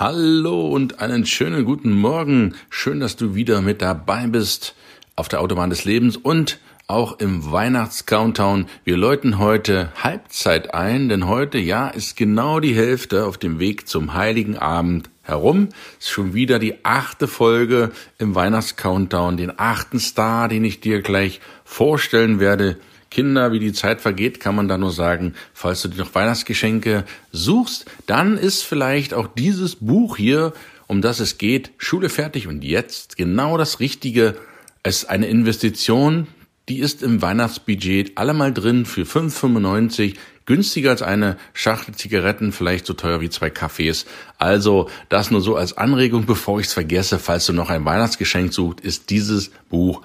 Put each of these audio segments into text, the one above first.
Hallo und einen schönen guten Morgen. Schön, dass du wieder mit dabei bist auf der Autobahn des Lebens und auch im Weihnachts-Countdown. Wir läuten heute Halbzeit ein, denn heute, ja, ist genau die Hälfte auf dem Weg zum Heiligen Abend herum. Ist schon wieder die achte Folge im Weihnachts-Countdown, den achten Star, den ich dir gleich vorstellen werde. Kinder, wie die Zeit vergeht, kann man da nur sagen, falls du dir noch Weihnachtsgeschenke suchst, dann ist vielleicht auch dieses Buch hier, um das es geht, Schule fertig und jetzt genau das Richtige. Es ist eine Investition, die ist im Weihnachtsbudget allemal drin für 5,95 günstiger als eine Schachtel Zigaretten, vielleicht so teuer wie zwei Kaffees. Also das nur so als Anregung, bevor ich es vergesse, falls du noch ein Weihnachtsgeschenk suchst, ist dieses Buch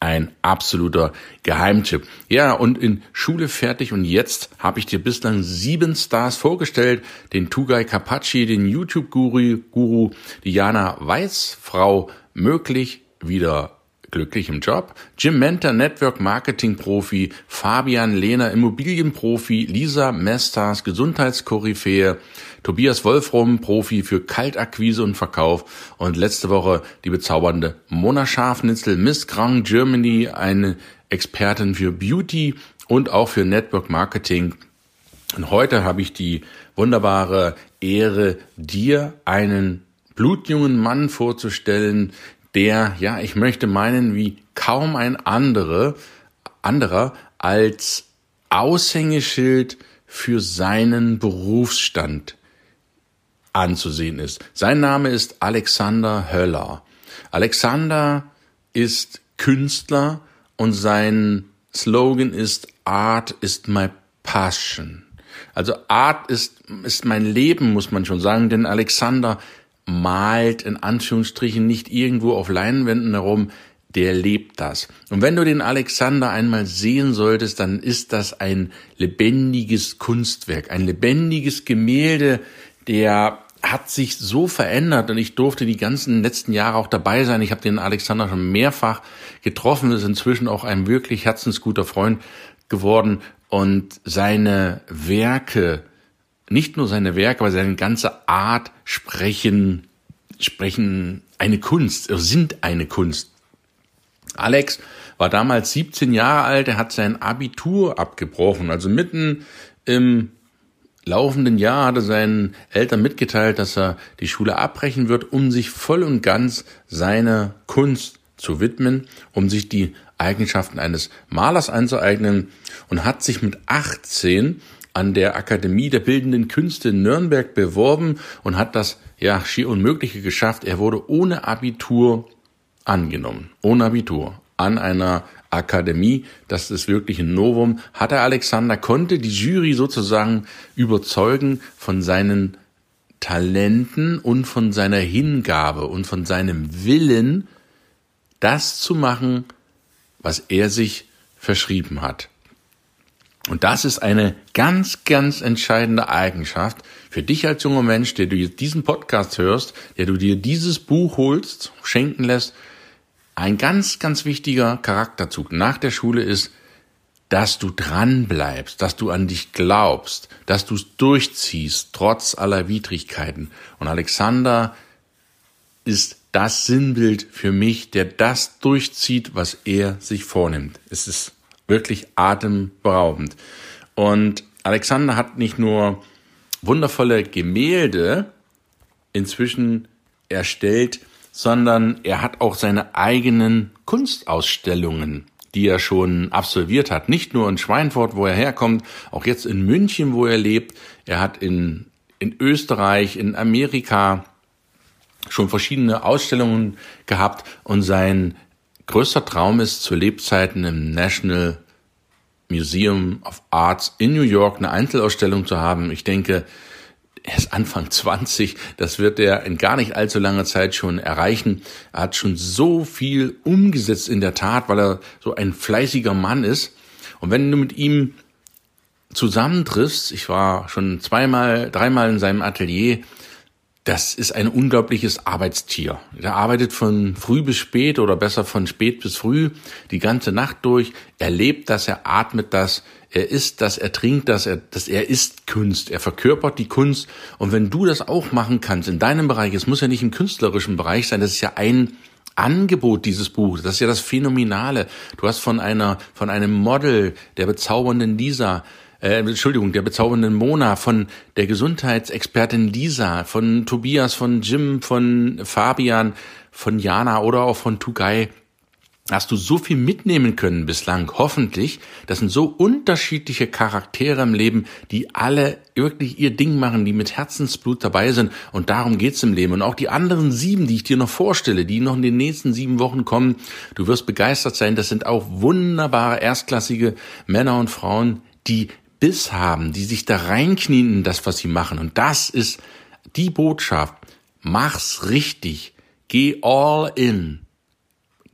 ein absoluter Geheimtipp. Ja, und in Schule fertig und jetzt habe ich dir bislang sieben Stars vorgestellt. Den Tugai Kapachi, den YouTube-Guru, Guru, Diana Weiß, Frau möglich wieder glücklich im Job, Jim Mentor, Network Marketing Profi, Fabian Lehner, Immobilienprofi, Lisa Mestas, Gesundheitskoryphäe, Tobias Wolfrom, Profi für Kaltakquise und Verkauf. Und letzte Woche die bezaubernde Mona Schafnitzel, Miss Grand Germany, eine Expertin für Beauty und auch für Network Marketing. Und heute habe ich die wunderbare Ehre, dir einen blutjungen Mann vorzustellen, der, ja, ich möchte meinen, wie kaum ein andere, anderer als Aushängeschild für seinen Berufsstand anzusehen ist. Sein Name ist Alexander Höller. Alexander ist Künstler und sein Slogan ist Art is my passion. Also Art ist, ist mein Leben, muss man schon sagen, denn Alexander malt in Anführungsstrichen nicht irgendwo auf Leinwänden herum, der lebt das. Und wenn du den Alexander einmal sehen solltest, dann ist das ein lebendiges Kunstwerk, ein lebendiges Gemälde, der hat sich so verändert und ich durfte die ganzen letzten Jahre auch dabei sein. Ich habe den Alexander schon mehrfach getroffen, ist inzwischen auch ein wirklich herzensguter Freund geworden und seine Werke, nicht nur seine Werke, aber seine ganze Art sprechen, sprechen eine Kunst, sind eine Kunst. Alex war damals 17 Jahre alt, er hat sein Abitur abgebrochen, also mitten im laufenden Jahr hatte seinen Eltern mitgeteilt, dass er die Schule abbrechen wird, um sich voll und ganz seiner Kunst zu widmen, um sich die Eigenschaften eines Malers anzueignen und hat sich mit 18 an der Akademie der Bildenden Künste in Nürnberg beworben und hat das ja schier Unmögliche geschafft. Er wurde ohne Abitur angenommen. Ohne Abitur. An einer Akademie, das ist wirklich ein Novum, hat er Alexander, konnte die Jury sozusagen überzeugen von seinen Talenten und von seiner Hingabe und von seinem Willen, das zu machen, was er sich verschrieben hat. Und das ist eine ganz, ganz entscheidende Eigenschaft für dich als junger Mensch, der du jetzt diesen Podcast hörst, der du dir dieses Buch holst, schenken lässt ein ganz, ganz wichtiger Charakterzug nach der Schule ist, dass du dran bleibst, dass du an dich glaubst, dass du es durchziehst, trotz aller Widrigkeiten. Und Alexander ist das Sinnbild für mich, der das durchzieht, was er sich vornimmt. Es ist wirklich atemberaubend. Und Alexander hat nicht nur wundervolle Gemälde inzwischen erstellt, sondern er hat auch seine eigenen Kunstausstellungen, die er schon absolviert hat. Nicht nur in Schweinfurt, wo er herkommt, auch jetzt in München, wo er lebt. Er hat in, in Österreich, in Amerika schon verschiedene Ausstellungen gehabt und sein größter Traum ist, zu Lebzeiten im National Museum of Arts in New York eine Einzelausstellung zu haben. Ich denke, er ist Anfang 20, das wird er in gar nicht allzu langer Zeit schon erreichen. Er hat schon so viel umgesetzt in der Tat, weil er so ein fleißiger Mann ist. Und wenn du mit ihm zusammentriffst, ich war schon zweimal, dreimal in seinem Atelier, das ist ein unglaubliches Arbeitstier. Er arbeitet von früh bis spät oder besser von spät bis früh die ganze Nacht durch. Er lebt das, er atmet das, er isst das, er trinkt das, er, das, er ist Kunst, er verkörpert die Kunst. Und wenn du das auch machen kannst in deinem Bereich, es muss ja nicht im künstlerischen Bereich sein, das ist ja ein Angebot dieses Buches, das ist ja das Phänomenale. Du hast von einer, von einem Model, der bezaubernden Lisa, äh, Entschuldigung, der bezaubernden Mona, von der Gesundheitsexpertin Lisa, von Tobias, von Jim, von Fabian, von Jana oder auch von Tugay hast du so viel mitnehmen können bislang, hoffentlich. Das sind so unterschiedliche Charaktere im Leben, die alle wirklich ihr Ding machen, die mit Herzensblut dabei sind. Und darum geht's im Leben. Und auch die anderen sieben, die ich dir noch vorstelle, die noch in den nächsten sieben Wochen kommen, du wirst begeistert sein. Das sind auch wunderbare, erstklassige Männer und Frauen, die Biss haben, die sich da reinknien in das, was sie machen. Und das ist die Botschaft. Mach's richtig. Geh all in.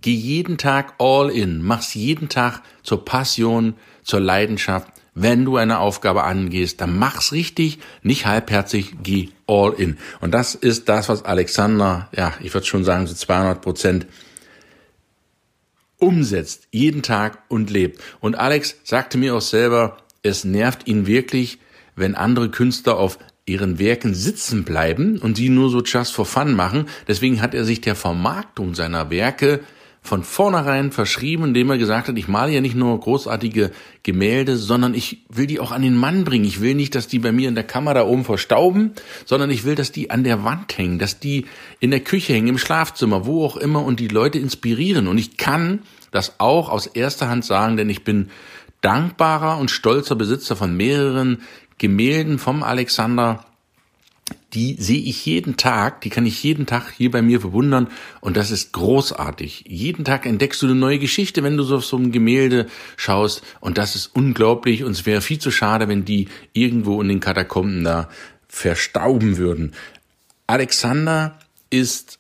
Geh jeden Tag all in. Mach's jeden Tag zur Passion, zur Leidenschaft. Wenn du eine Aufgabe angehst, dann mach's richtig, nicht halbherzig, geh all in. Und das ist das, was Alexander, ja, ich würde schon sagen, so 200 Prozent umsetzt, jeden Tag und lebt. Und Alex sagte mir auch selber, es nervt ihn wirklich, wenn andere Künstler auf ihren Werken sitzen bleiben und sie nur so just for fun machen. Deswegen hat er sich der Vermarktung seiner Werke von vornherein verschrieben, indem er gesagt hat, ich male ja nicht nur großartige Gemälde, sondern ich will die auch an den Mann bringen. Ich will nicht, dass die bei mir in der Kammer da oben verstauben, sondern ich will, dass die an der Wand hängen, dass die in der Küche hängen, im Schlafzimmer, wo auch immer und die Leute inspirieren. Und ich kann das auch aus erster Hand sagen, denn ich bin dankbarer und stolzer Besitzer von mehreren Gemälden vom Alexander. Die sehe ich jeden Tag, die kann ich jeden Tag hier bei mir bewundern und das ist großartig. Jeden Tag entdeckst du eine neue Geschichte, wenn du so auf so ein Gemälde schaust und das ist unglaublich und es wäre viel zu schade, wenn die irgendwo in den Katakomben da verstauben würden. Alexander ist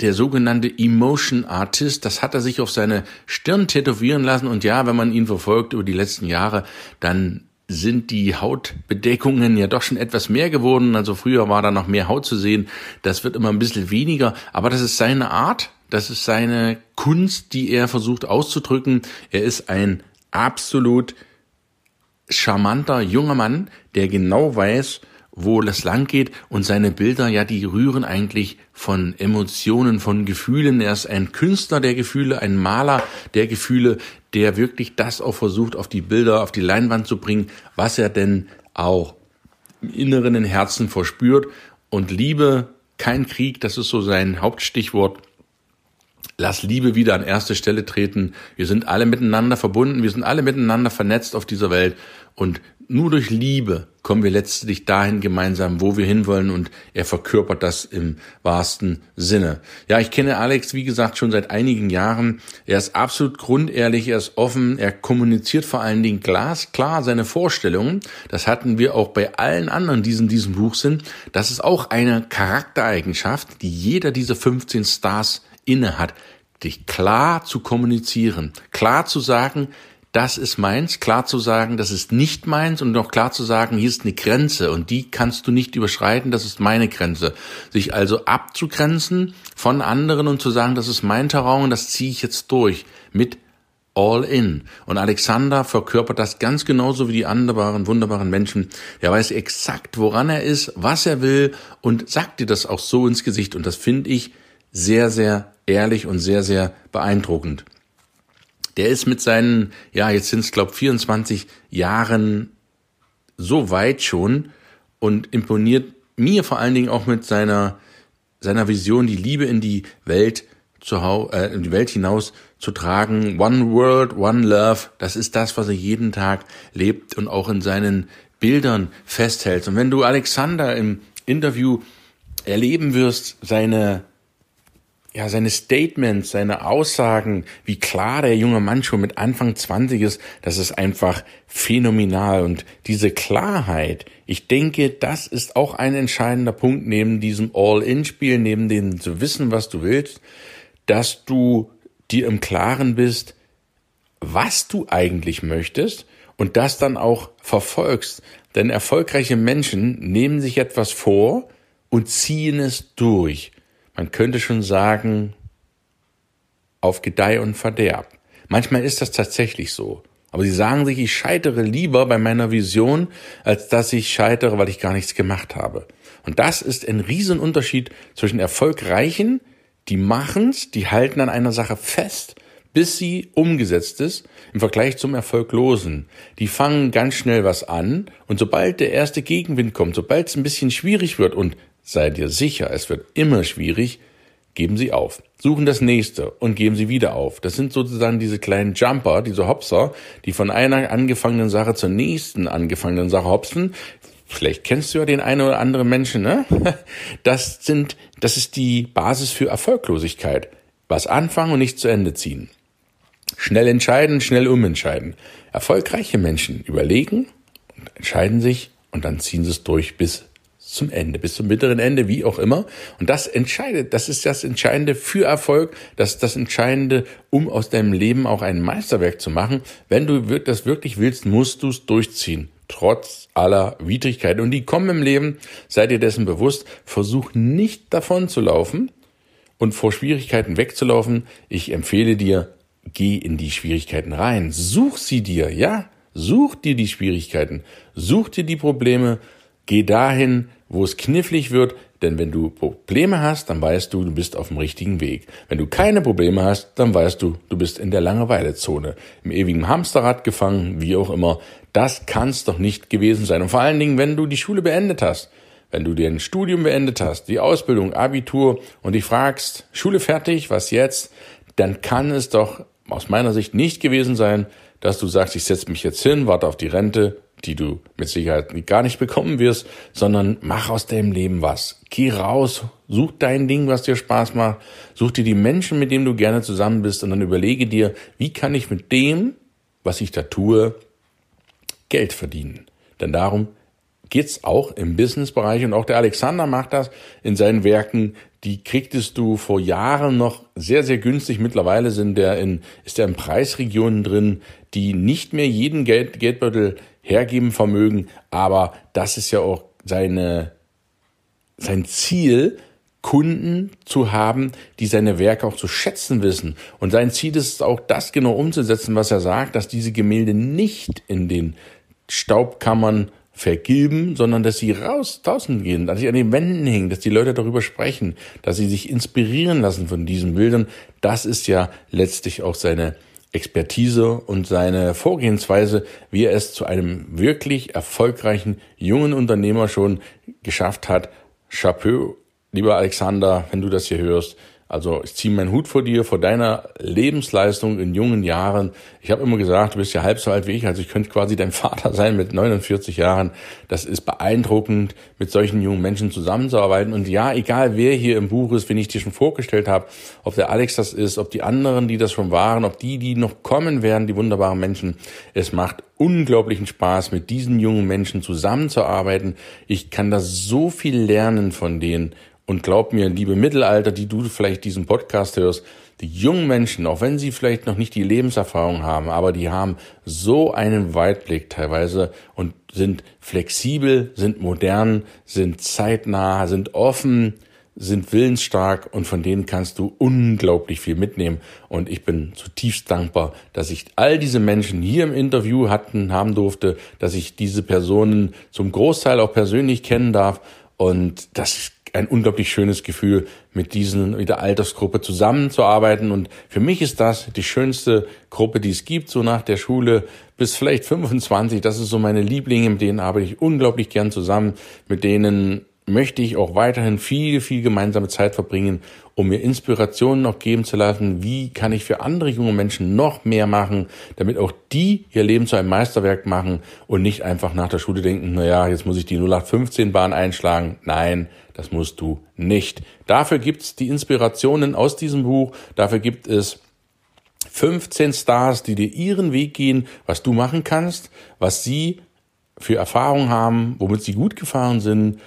der sogenannte Emotion Artist, das hat er sich auf seine Stirn tätowieren lassen und ja, wenn man ihn verfolgt über die letzten Jahre, dann sind die Hautbedeckungen ja doch schon etwas mehr geworden. Also früher war da noch mehr Haut zu sehen. Das wird immer ein bisschen weniger. Aber das ist seine Art. Das ist seine Kunst, die er versucht auszudrücken. Er ist ein absolut charmanter junger Mann, der genau weiß, wo das lang geht und seine Bilder, ja, die rühren eigentlich von Emotionen, von Gefühlen. Er ist ein Künstler der Gefühle, ein Maler der Gefühle, der wirklich das auch versucht, auf die Bilder, auf die Leinwand zu bringen, was er denn auch im Inneren, im Herzen verspürt. Und Liebe, kein Krieg, das ist so sein Hauptstichwort. Lass Liebe wieder an erste Stelle treten. Wir sind alle miteinander verbunden, wir sind alle miteinander vernetzt auf dieser Welt und nur durch Liebe kommen wir letztlich dahin gemeinsam, wo wir hinwollen und er verkörpert das im wahrsten Sinne. Ja, ich kenne Alex, wie gesagt, schon seit einigen Jahren. Er ist absolut grundehrlich, er ist offen, er kommuniziert vor allen Dingen glasklar seine Vorstellungen. Das hatten wir auch bei allen anderen, die in diesem Buch sind. Das ist auch eine Charaktereigenschaft, die jeder dieser 15 Stars inne hat, dich klar zu kommunizieren, klar zu sagen, das ist meins, klar zu sagen, das ist nicht meins und auch klar zu sagen, hier ist eine Grenze und die kannst du nicht überschreiten, das ist meine Grenze. Sich also abzugrenzen von anderen und zu sagen, das ist mein Terrain, das ziehe ich jetzt durch mit all in. Und Alexander verkörpert das ganz genauso wie die anderen wunderbaren Menschen. Er weiß exakt, woran er ist, was er will und sagt dir das auch so ins Gesicht und das finde ich sehr, sehr ehrlich und sehr, sehr beeindruckend der ist mit seinen, ja, jetzt sind es, glaube 24 Jahren so weit schon und imponiert mir vor allen Dingen auch mit seiner, seiner Vision, die Liebe in die Welt zu äh, in die Welt hinaus zu tragen. One World, One Love, das ist das, was er jeden Tag lebt und auch in seinen Bildern festhält. Und wenn du Alexander im Interview erleben wirst, seine ja, seine Statements, seine Aussagen, wie klar der junge Mann schon mit Anfang 20 ist, das ist einfach phänomenal. Und diese Klarheit, ich denke, das ist auch ein entscheidender Punkt neben diesem All-In-Spiel, neben dem zu wissen, was du willst, dass du dir im Klaren bist, was du eigentlich möchtest und das dann auch verfolgst. Denn erfolgreiche Menschen nehmen sich etwas vor und ziehen es durch man könnte schon sagen, auf Gedeih und Verderb. Manchmal ist das tatsächlich so. Aber sie sagen sich, ich scheitere lieber bei meiner Vision, als dass ich scheitere, weil ich gar nichts gemacht habe. Und das ist ein Riesenunterschied zwischen Erfolgreichen, die machen's, die halten an einer Sache fest, bis sie umgesetzt ist, im Vergleich zum Erfolglosen. Die fangen ganz schnell was an und sobald der erste Gegenwind kommt, sobald es ein bisschen schwierig wird und Sei dir sicher, es wird immer schwierig, geben Sie auf. Suchen das nächste und geben Sie wieder auf. Das sind sozusagen diese kleinen Jumper, diese Hopser, die von einer angefangenen Sache zur nächsten angefangenen Sache hopsen. Vielleicht kennst du ja den einen oder anderen Menschen, ne? Das sind, das ist die Basis für Erfolglosigkeit. Was anfangen und nicht zu Ende ziehen. Schnell entscheiden, schnell umentscheiden. Erfolgreiche Menschen überlegen und entscheiden sich und dann ziehen sie es durch bis zum Ende, bis zum bitteren Ende, wie auch immer. Und das entscheidet, das ist das Entscheidende für Erfolg, das ist das Entscheidende, um aus deinem Leben auch ein Meisterwerk zu machen. Wenn du das wirklich willst, musst du es durchziehen. Trotz aller Widrigkeiten. Und die kommen im Leben, sei dir dessen bewusst, versuch nicht davon zu laufen und vor Schwierigkeiten wegzulaufen. Ich empfehle dir, geh in die Schwierigkeiten rein. Such sie dir, ja? Such dir die Schwierigkeiten. Such dir die Probleme. Geh dahin, wo es knifflig wird, denn wenn du Probleme hast, dann weißt du, du bist auf dem richtigen Weg. Wenn du keine Probleme hast, dann weißt du, du bist in der Langeweilezone, im ewigen Hamsterrad gefangen, wie auch immer. Das kann's doch nicht gewesen sein. Und vor allen Dingen, wenn du die Schule beendet hast, wenn du dein Studium beendet hast, die Ausbildung, Abitur und dich fragst, Schule fertig, was jetzt, dann kann es doch aus meiner Sicht nicht gewesen sein, dass du sagst, ich setze mich jetzt hin, warte auf die Rente die du mit Sicherheit gar nicht bekommen wirst, sondern mach aus deinem Leben was. Geh raus, such dein Ding, was dir Spaß macht, such dir die Menschen, mit denen du gerne zusammen bist und dann überlege dir, wie kann ich mit dem, was ich da tue, Geld verdienen. Denn darum geht's auch im Businessbereich und auch der Alexander macht das in seinen Werken. Die kriegtest du vor Jahren noch sehr, sehr günstig. Mittlerweile sind der in, ist er in Preisregionen drin, die nicht mehr jeden Geld, Geldbeutel hergeben vermögen, aber das ist ja auch seine, sein Ziel, Kunden zu haben, die seine Werke auch zu schätzen wissen. Und sein Ziel ist es auch, das genau umzusetzen, was er sagt, dass diese Gemälde nicht in den Staubkammern vergilben, sondern dass sie raus draußen gehen, dass sie an den Wänden hängen, dass die Leute darüber sprechen, dass sie sich inspirieren lassen von diesen Bildern. Das ist ja letztlich auch seine Expertise und seine Vorgehensweise, wie er es zu einem wirklich erfolgreichen jungen Unternehmer schon geschafft hat. Chapeau, lieber Alexander, wenn du das hier hörst. Also ich ziehe meinen Hut vor dir, vor deiner Lebensleistung in jungen Jahren. Ich habe immer gesagt, du bist ja halb so alt wie ich, also ich könnte quasi dein Vater sein mit 49 Jahren. Das ist beeindruckend, mit solchen jungen Menschen zusammenzuarbeiten. Und ja, egal wer hier im Buch ist, wen ich dir schon vorgestellt habe, ob der Alex das ist, ob die anderen, die das schon waren, ob die, die noch kommen werden, die wunderbaren Menschen. Es macht unglaublichen Spaß, mit diesen jungen Menschen zusammenzuarbeiten. Ich kann da so viel lernen von denen und glaub mir, liebe Mittelalter, die du vielleicht diesen Podcast hörst, die jungen Menschen, auch wenn sie vielleicht noch nicht die Lebenserfahrung haben, aber die haben so einen Weitblick teilweise und sind flexibel, sind modern, sind zeitnah, sind offen, sind willensstark und von denen kannst du unglaublich viel mitnehmen. Und ich bin zutiefst dankbar, dass ich all diese Menschen hier im Interview hatten, haben durfte, dass ich diese Personen zum Großteil auch persönlich kennen darf. Und das ein unglaublich schönes Gefühl, mit diesen, mit der Altersgruppe zusammenzuarbeiten. Und für mich ist das die schönste Gruppe, die es gibt, so nach der Schule bis vielleicht 25. Das ist so meine Lieblinge, mit denen arbeite ich unglaublich gern zusammen. Mit denen möchte ich auch weiterhin viel, viel gemeinsame Zeit verbringen, um mir Inspirationen noch geben zu lassen. Wie kann ich für andere junge Menschen noch mehr machen, damit auch die ihr Leben zu einem Meisterwerk machen und nicht einfach nach der Schule denken, na ja, jetzt muss ich die 0815 Bahn einschlagen. Nein, das musst du nicht. Dafür gibt's die Inspirationen aus diesem Buch. Dafür gibt es 15 Stars, die dir ihren Weg gehen, was du machen kannst, was sie für Erfahrungen haben, womit sie gut gefahren sind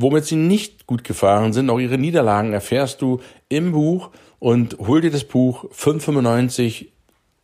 womit sie nicht gut gefahren sind, auch ihre Niederlagen erfährst du im Buch und hol dir das Buch 5,95.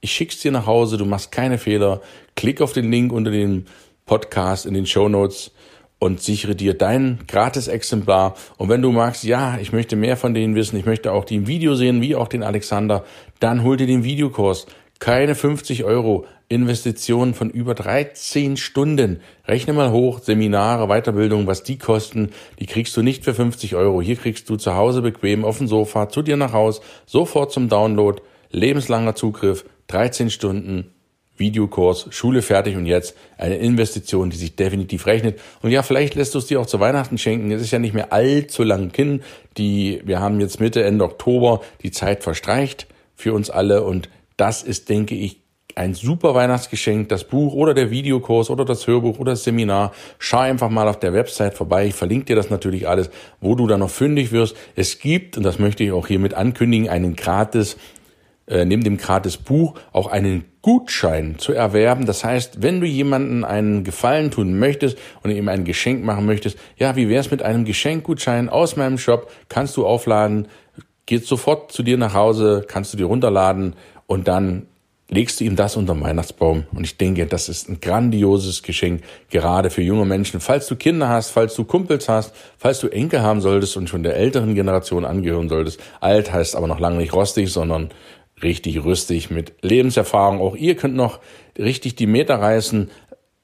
Ich schick's dir nach Hause, du machst keine Fehler. Klick auf den Link unter dem Podcast in den Show Notes und sichere dir dein Gratis-Exemplar. Und wenn du magst, ja, ich möchte mehr von denen wissen, ich möchte auch die im Video sehen, wie auch den Alexander, dann hol dir den Videokurs. Keine 50 Euro, Investitionen von über 13 Stunden. Rechne mal hoch, Seminare, Weiterbildung, was die kosten, die kriegst du nicht für 50 Euro. Hier kriegst du zu Hause bequem auf dem Sofa, zu dir nach Haus, sofort zum Download, lebenslanger Zugriff, 13 Stunden, Videokurs, Schule fertig und jetzt eine Investition, die sich definitiv rechnet. Und ja, vielleicht lässt du es dir auch zu Weihnachten schenken. Es ist ja nicht mehr allzu lang hin. Die, wir haben jetzt Mitte, Ende Oktober, die Zeit verstreicht für uns alle und das ist, denke ich, ein super Weihnachtsgeschenk, das Buch oder der Videokurs oder das Hörbuch oder das Seminar. Schau einfach mal auf der Website vorbei. Ich verlinke dir das natürlich alles, wo du dann noch fündig wirst. Es gibt, und das möchte ich auch hiermit ankündigen, einen gratis, äh, neben dem gratis Buch auch einen Gutschein zu erwerben. Das heißt, wenn du jemanden einen Gefallen tun möchtest und ihm ein Geschenk machen möchtest, ja, wie wär's mit einem Geschenkgutschein aus meinem Shop? Kannst du aufladen, geht sofort zu dir nach Hause, kannst du dir runterladen und dann legst du ihm das unter den Weihnachtsbaum. Und ich denke, das ist ein grandioses Geschenk, gerade für junge Menschen. Falls du Kinder hast, falls du Kumpels hast, falls du Enkel haben solltest und schon der älteren Generation angehören solltest. Alt heißt aber noch lange nicht rostig, sondern richtig rüstig mit Lebenserfahrung. Auch ihr könnt noch richtig die Meter reißen.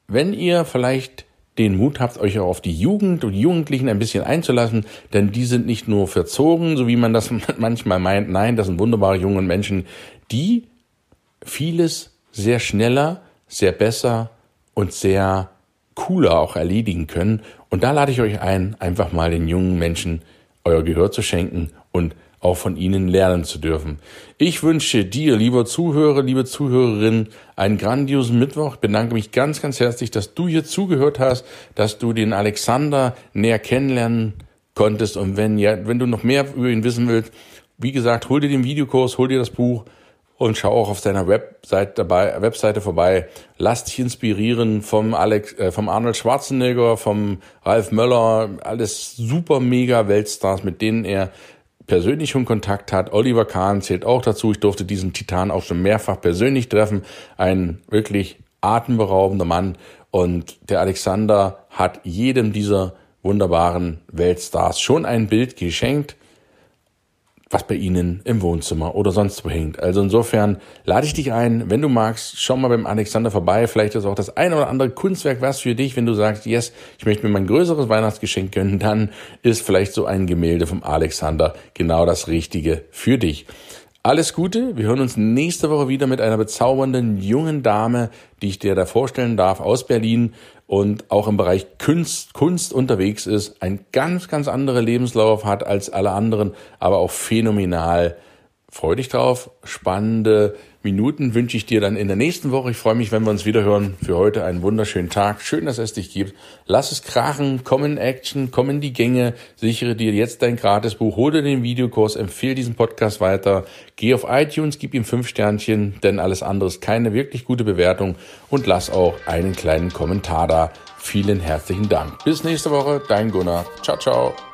Wenn ihr vielleicht den Mut habt, euch auch auf die Jugend und Jugendlichen ein bisschen einzulassen, denn die sind nicht nur verzogen, so wie man das manchmal meint. Nein, das sind wunderbare junge Menschen, die vieles sehr schneller, sehr besser und sehr cooler auch erledigen können. Und da lade ich euch ein, einfach mal den jungen Menschen euer Gehör zu schenken und auch von ihnen lernen zu dürfen. Ich wünsche dir, lieber Zuhörer, liebe Zuhörerin, einen grandiosen Mittwoch. Ich bedanke mich ganz, ganz herzlich, dass du hier zugehört hast, dass du den Alexander näher kennenlernen konntest. Und wenn ja, wenn du noch mehr über ihn wissen willst, wie gesagt, hol dir den Videokurs, hol dir das Buch und schau auch auf seiner Webseite, dabei, Webseite vorbei. Lass dich inspirieren vom Alex, äh, vom Arnold Schwarzenegger, vom Ralf Möller, alles super mega Weltstars, mit denen er persönlich schon Kontakt hat. Oliver Kahn zählt auch dazu. Ich durfte diesen Titan auch schon mehrfach persönlich treffen. Ein wirklich atemberaubender Mann. Und der Alexander hat jedem dieser wunderbaren Weltstars schon ein Bild geschenkt was bei Ihnen im Wohnzimmer oder sonst wo hängt. Also insofern lade ich dich ein, wenn du magst, schau mal beim Alexander vorbei. Vielleicht ist auch das eine oder andere Kunstwerk was für dich. Wenn du sagst, yes, ich möchte mir mein größeres Weihnachtsgeschenk gönnen, dann ist vielleicht so ein Gemälde vom Alexander genau das Richtige für dich. Alles Gute. Wir hören uns nächste Woche wieder mit einer bezaubernden jungen Dame, die ich dir da vorstellen darf aus Berlin und auch im Bereich Kunst, Kunst unterwegs ist, ein ganz, ganz anderer Lebenslauf hat als alle anderen, aber auch phänomenal Freu dich drauf. Spannende Minuten wünsche ich dir dann in der nächsten Woche. Ich freue mich, wenn wir uns wieder hören. Für heute einen wunderschönen Tag. Schön, dass es dich gibt. Lass es krachen, komm in Action, komm in die Gänge, sichere dir jetzt dein Gratisbuch, hol dir den Videokurs, empfehle diesen Podcast weiter, geh auf iTunes, gib ihm fünf Sternchen, denn alles andere ist keine wirklich gute Bewertung und lass auch einen kleinen Kommentar da. Vielen herzlichen Dank. Bis nächste Woche, dein Gunnar. Ciao, ciao.